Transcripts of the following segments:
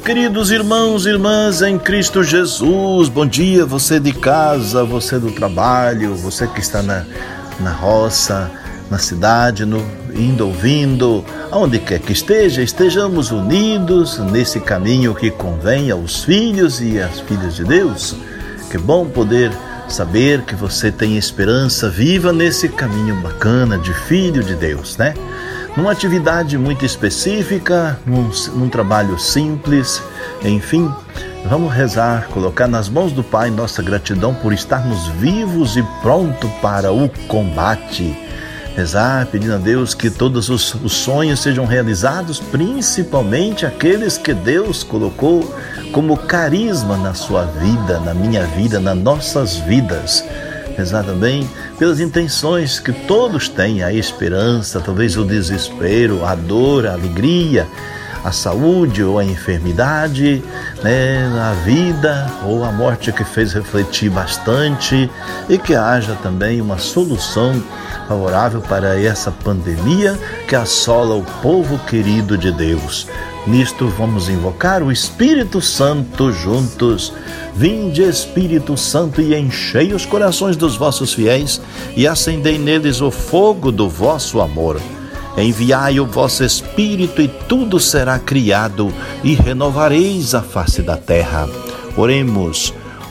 queridos irmãos e irmãs em Cristo Jesus. Bom dia, você de casa, você do trabalho, você que está na, na roça, na cidade, no, indo, ouvindo, aonde quer que esteja, estejamos unidos nesse caminho que convém aos filhos e às filhas de Deus. Que bom poder saber que você tem esperança viva nesse caminho bacana de filho de Deus, né? Numa atividade muito específica, num, num, trabalho simples, enfim. Vamos rezar, colocar nas mãos do Pai nossa gratidão por estarmos vivos e pronto para o combate. Rezar, pedindo a Deus que todos os, os sonhos sejam realizados, principalmente aqueles que Deus colocou como carisma na sua vida, na minha vida, nas nossas vidas rezar também pelas intenções que todos têm, a esperança, talvez o desespero, a dor, a alegria, a saúde ou a enfermidade, né, a vida ou a morte que fez refletir bastante e que haja também uma solução favorável para essa pandemia que assola o povo querido de Deus. Nisto vamos invocar o Espírito Santo juntos. Vinde, Espírito Santo, e enchei os corações dos vossos fiéis e acendei neles o fogo do vosso amor. Enviai o vosso Espírito e tudo será criado e renovareis a face da terra. Oremos.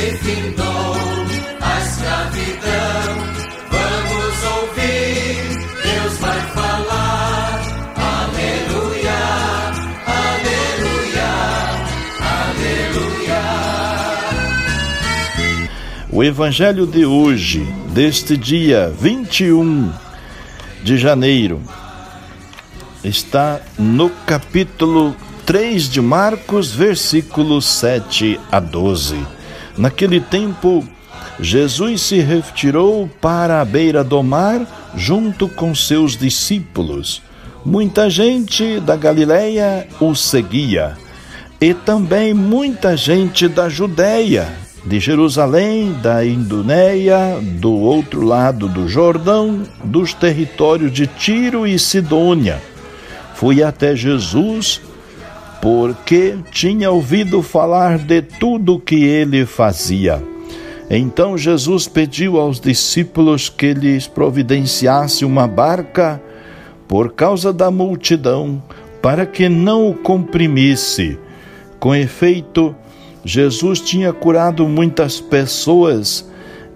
Que findou a escravidão. Vamos ouvir, Deus vai falar. Aleluia, aleluia, aleluia. O Evangelho de hoje, deste dia 21 de janeiro, está no capítulo 3 de Marcos, versículos 7 a 12. Naquele tempo, Jesus se retirou para a beira do mar junto com seus discípulos. Muita gente da Galileia o seguia, e também muita gente da Judéia, de Jerusalém, da Induneia, do outro lado do Jordão, dos territórios de Tiro e Sidônia. Fui até Jesus porque tinha ouvido falar de tudo que ele fazia. Então Jesus pediu aos discípulos que lhes providenciasse uma barca por causa da multidão, para que não o comprimisse. Com efeito, Jesus tinha curado muitas pessoas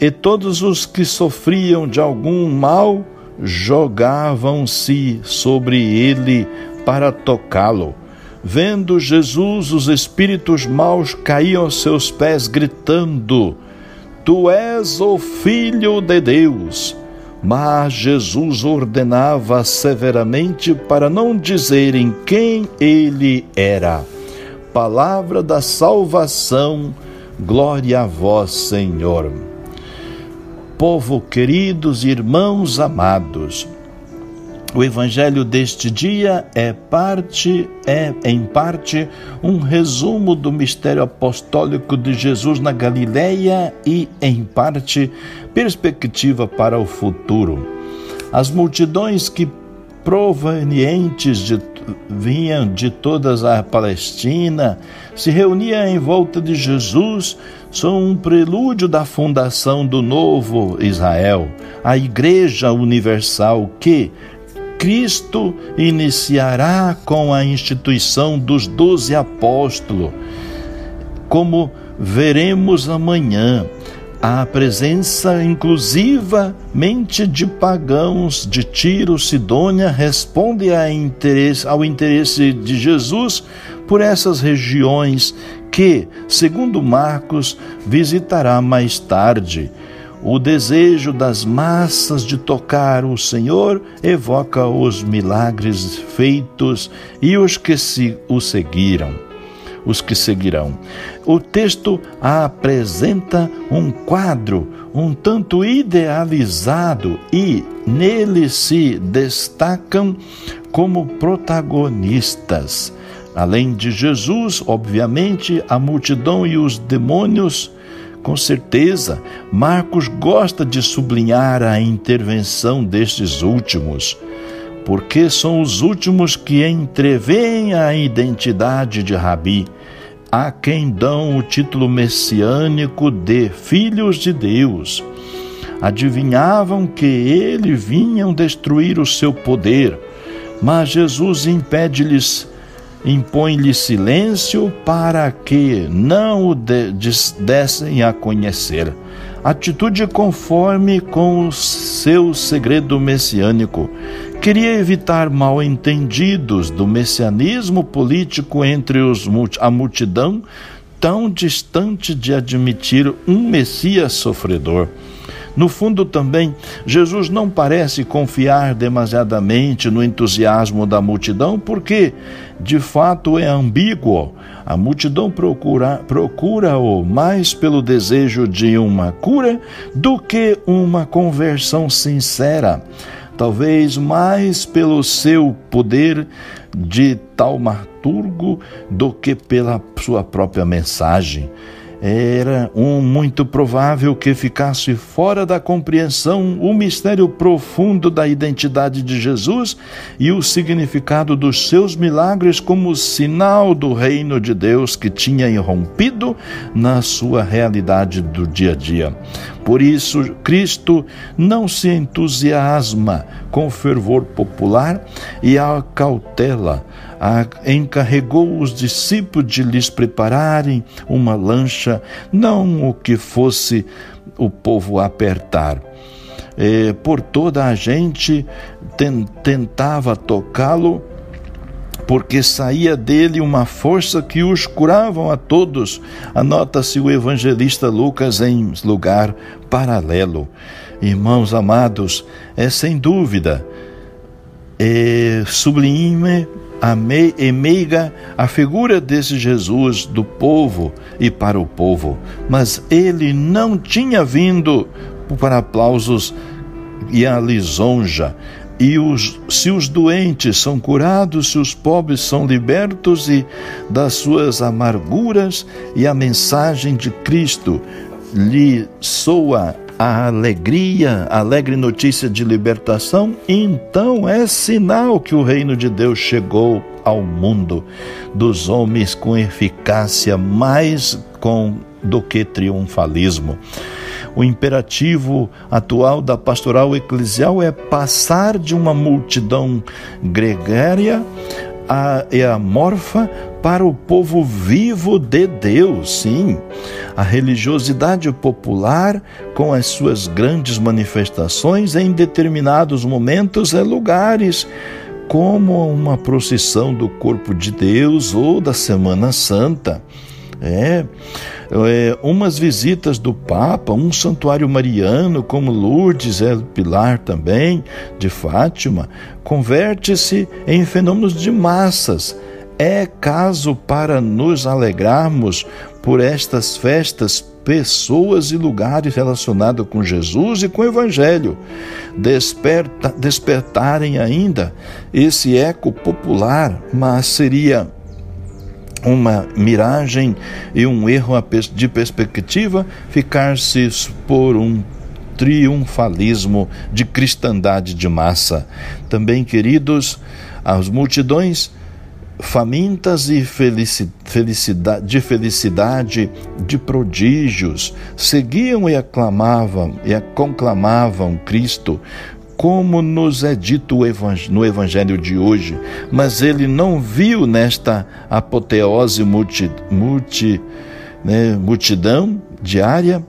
e todos os que sofriam de algum mal jogavam-se sobre ele para tocá-lo. Vendo Jesus, os espíritos maus caíam aos seus pés, gritando: Tu és o Filho de Deus. Mas Jesus ordenava severamente para não dizerem quem ele era. Palavra da salvação, glória a vós, Senhor. Povo queridos, irmãos amados, o evangelho deste dia é parte é em parte um resumo do mistério apostólico de Jesus na Galileia e em parte perspectiva para o futuro. As multidões que provenientes de vinham de todas a Palestina, se reuniam em volta de Jesus, são um prelúdio da fundação do novo Israel, a Igreja Universal que, Cristo iniciará com a instituição dos doze apóstolos, como veremos amanhã a presença inclusivamente de pagãos de Tiro, Sidônia, responde interesse, ao interesse de Jesus por essas regiões que, segundo Marcos, visitará mais tarde. O desejo das massas de tocar o Senhor evoca os milagres feitos e os que se o seguiram os que seguirão. O texto apresenta um quadro um tanto idealizado e nele se destacam como protagonistas. Além de Jesus, obviamente, a multidão e os demônios. Com certeza, Marcos gosta de sublinhar a intervenção destes últimos porque são os últimos que entreveem a identidade de Rabi, a quem dão o título messiânico de filhos de Deus. Adivinhavam que ele vinham destruir o seu poder, mas Jesus impede-lhes, impõe-lhes silêncio para que não o dessem a conhecer atitude conforme com o seu segredo messiânico. Queria evitar mal-entendidos do messianismo político entre os, a multidão, tão distante de admitir um Messias sofredor. No fundo, também, Jesus não parece confiar demasiadamente no entusiasmo da multidão, porque, de fato, é ambíguo. A multidão procura-o procura mais pelo desejo de uma cura do que uma conversão sincera talvez mais pelo seu poder de taumaturgo do que pela sua própria mensagem era um muito provável que ficasse fora da compreensão o mistério profundo da identidade de Jesus e o significado dos seus milagres como sinal do reino de Deus que tinha irrompido na sua realidade do dia a dia. Por isso, Cristo não se entusiasma com fervor popular e a cautela encarregou os discípulos de lhes prepararem uma lancha, não o que fosse o povo apertar. É, por toda a gente tentava tocá-lo, porque saía dele uma força que os curavam a todos. Anota-se o evangelista Lucas em lugar paralelo. Irmãos amados, é sem dúvida é sublime e meiga a figura desse Jesus do povo e para o povo, mas ele não tinha vindo para aplausos e a lisonja. E os, se os doentes são curados, se os pobres são libertos e das suas amarguras, e a mensagem de Cristo lhe soa a alegria, a alegre notícia de libertação, então é sinal que o reino de Deus chegou ao mundo dos homens com eficácia mais com do que triunfalismo. O imperativo atual da pastoral eclesial é passar de uma multidão gregária e amorfa para o povo vivo de Deus, sim. A religiosidade popular, com as suas grandes manifestações em determinados momentos e lugares, como uma procissão do corpo de Deus ou da Semana Santa. É, é, umas visitas do Papa, um santuário mariano como Lourdes, é Pilar também, de Fátima, converte-se em fenômenos de massas. É caso para nos alegrarmos por estas festas, pessoas e lugares relacionados com Jesus e com o Evangelho, desperta, despertarem ainda esse eco popular, mas seria uma miragem e um erro de perspectiva ficar-se por um triunfalismo de cristandade de massa. Também, queridos, as multidões famintas e felicidade, de felicidade, de prodígios, seguiam e aclamavam e conclamavam Cristo como nos é dito no Evangelho de hoje, mas ele não viu nesta apoteose multi, multi, né, multidão diária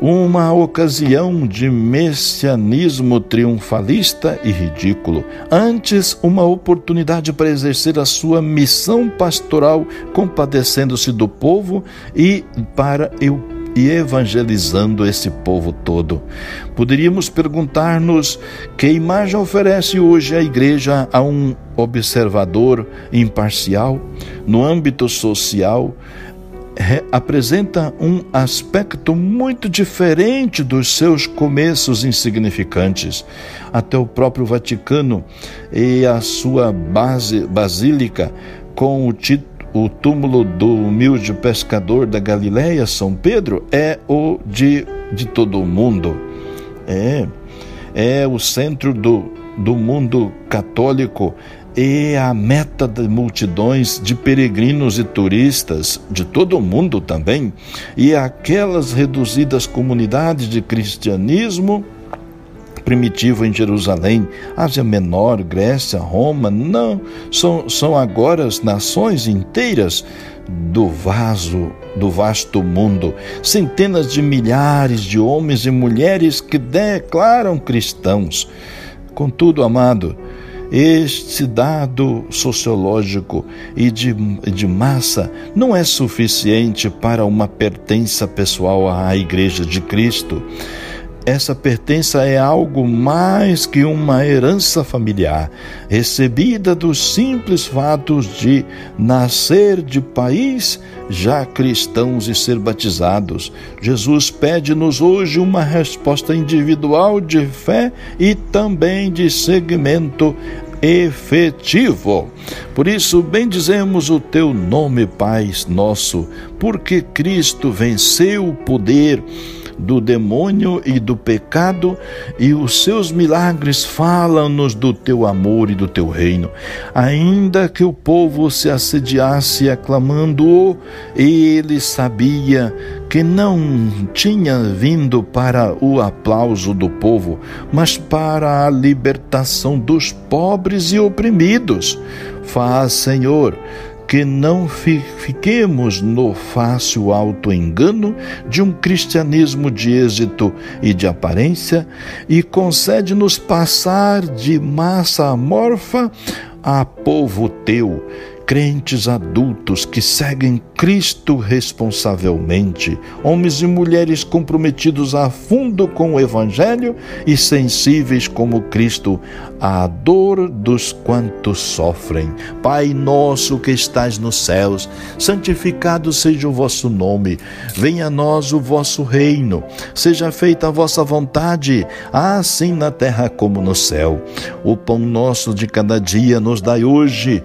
uma ocasião de messianismo triunfalista e ridículo, antes uma oportunidade para exercer a sua missão pastoral, compadecendo-se do povo e para eu e evangelizando esse povo todo. Poderíamos perguntar-nos que imagem oferece hoje a igreja a um observador imparcial no âmbito social, apresenta um aspecto muito diferente dos seus começos insignificantes. Até o próprio Vaticano e a sua base basílica com o título o túmulo do humilde pescador da Galileia, São Pedro, é o de, de todo o mundo. É, é o centro do, do mundo católico e a meta de multidões de peregrinos e turistas de todo o mundo também, e aquelas reduzidas comunidades de cristianismo primitivo em Jerusalém, Ásia Menor, Grécia, Roma, não, são, são agora as nações inteiras do vaso, do vasto mundo, centenas de milhares de homens e mulheres que declaram cristãos. Contudo, amado, este dado sociológico e de, de massa não é suficiente para uma pertença pessoal à Igreja de Cristo. Essa pertença é algo mais que uma herança familiar, recebida dos simples fatos de nascer de país já cristãos e ser batizados. Jesus pede-nos hoje uma resposta individual de fé e também de segmento efetivo. Por isso, bendizemos o teu nome, Pai nosso, porque Cristo venceu o poder do demônio e do pecado, e os seus milagres falam-nos do teu amor e do teu reino. Ainda que o povo se assediasse aclamando-o, ele sabia que não tinha vindo para o aplauso do povo, mas para a libertação dos pobres e oprimidos. Faz, Senhor, que não fiquemos no fácil auto-engano de um cristianismo de êxito e de aparência e concede-nos passar de massa amorfa a povo teu, crentes adultos que seguem Cristo responsavelmente, homens e mulheres comprometidos a fundo com o Evangelho e sensíveis como Cristo à dor dos quantos sofrem. Pai nosso que estás nos céus, santificado seja o vosso nome, venha a nós o vosso reino, seja feita a vossa vontade, assim na terra como no céu. O pão nosso de cada dia nos dai hoje,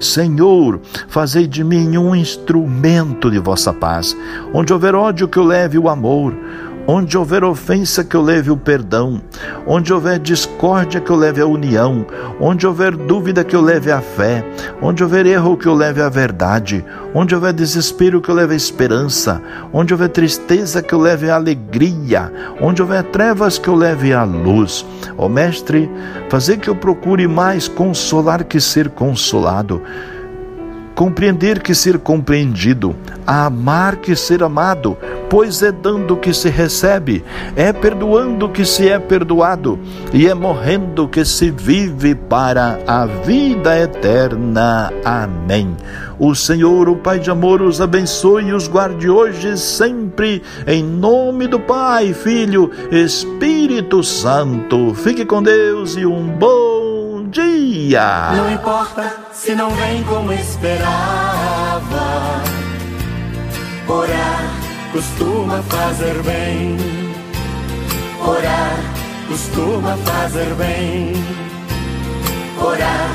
Senhor, fazei de mim um instrumento de vossa paz. Onde houver ódio, que eu leve o amor. Onde houver ofensa, que eu leve o perdão. Onde houver discórdia, que eu leve a união. Onde houver dúvida, que eu leve a fé. Onde houver erro, que eu leve a verdade. Onde houver desespero, que eu leve a esperança. Onde houver tristeza, que eu leve a alegria. Onde houver trevas, que eu leve a luz. Ó oh, Mestre, fazer que eu procure mais consolar que ser consolado compreender que ser compreendido, amar que ser amado, pois é dando que se recebe, é perdoando que se é perdoado, e é morrendo que se vive para a vida eterna. Amém. O Senhor, o Pai de amor, os abençoe e os guarde hoje sempre, em nome do Pai, Filho, Espírito Santo. Fique com Deus e um bom dia. Não importa se não vem como esperava, orar costuma fazer bem. Orar costuma fazer bem. Orar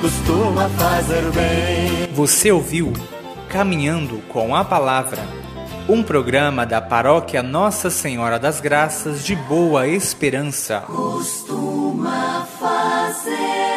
costuma fazer bem. Você ouviu Caminhando com a Palavra, um programa da paróquia Nossa Senhora das Graças de Boa Esperança. Costuma fazer.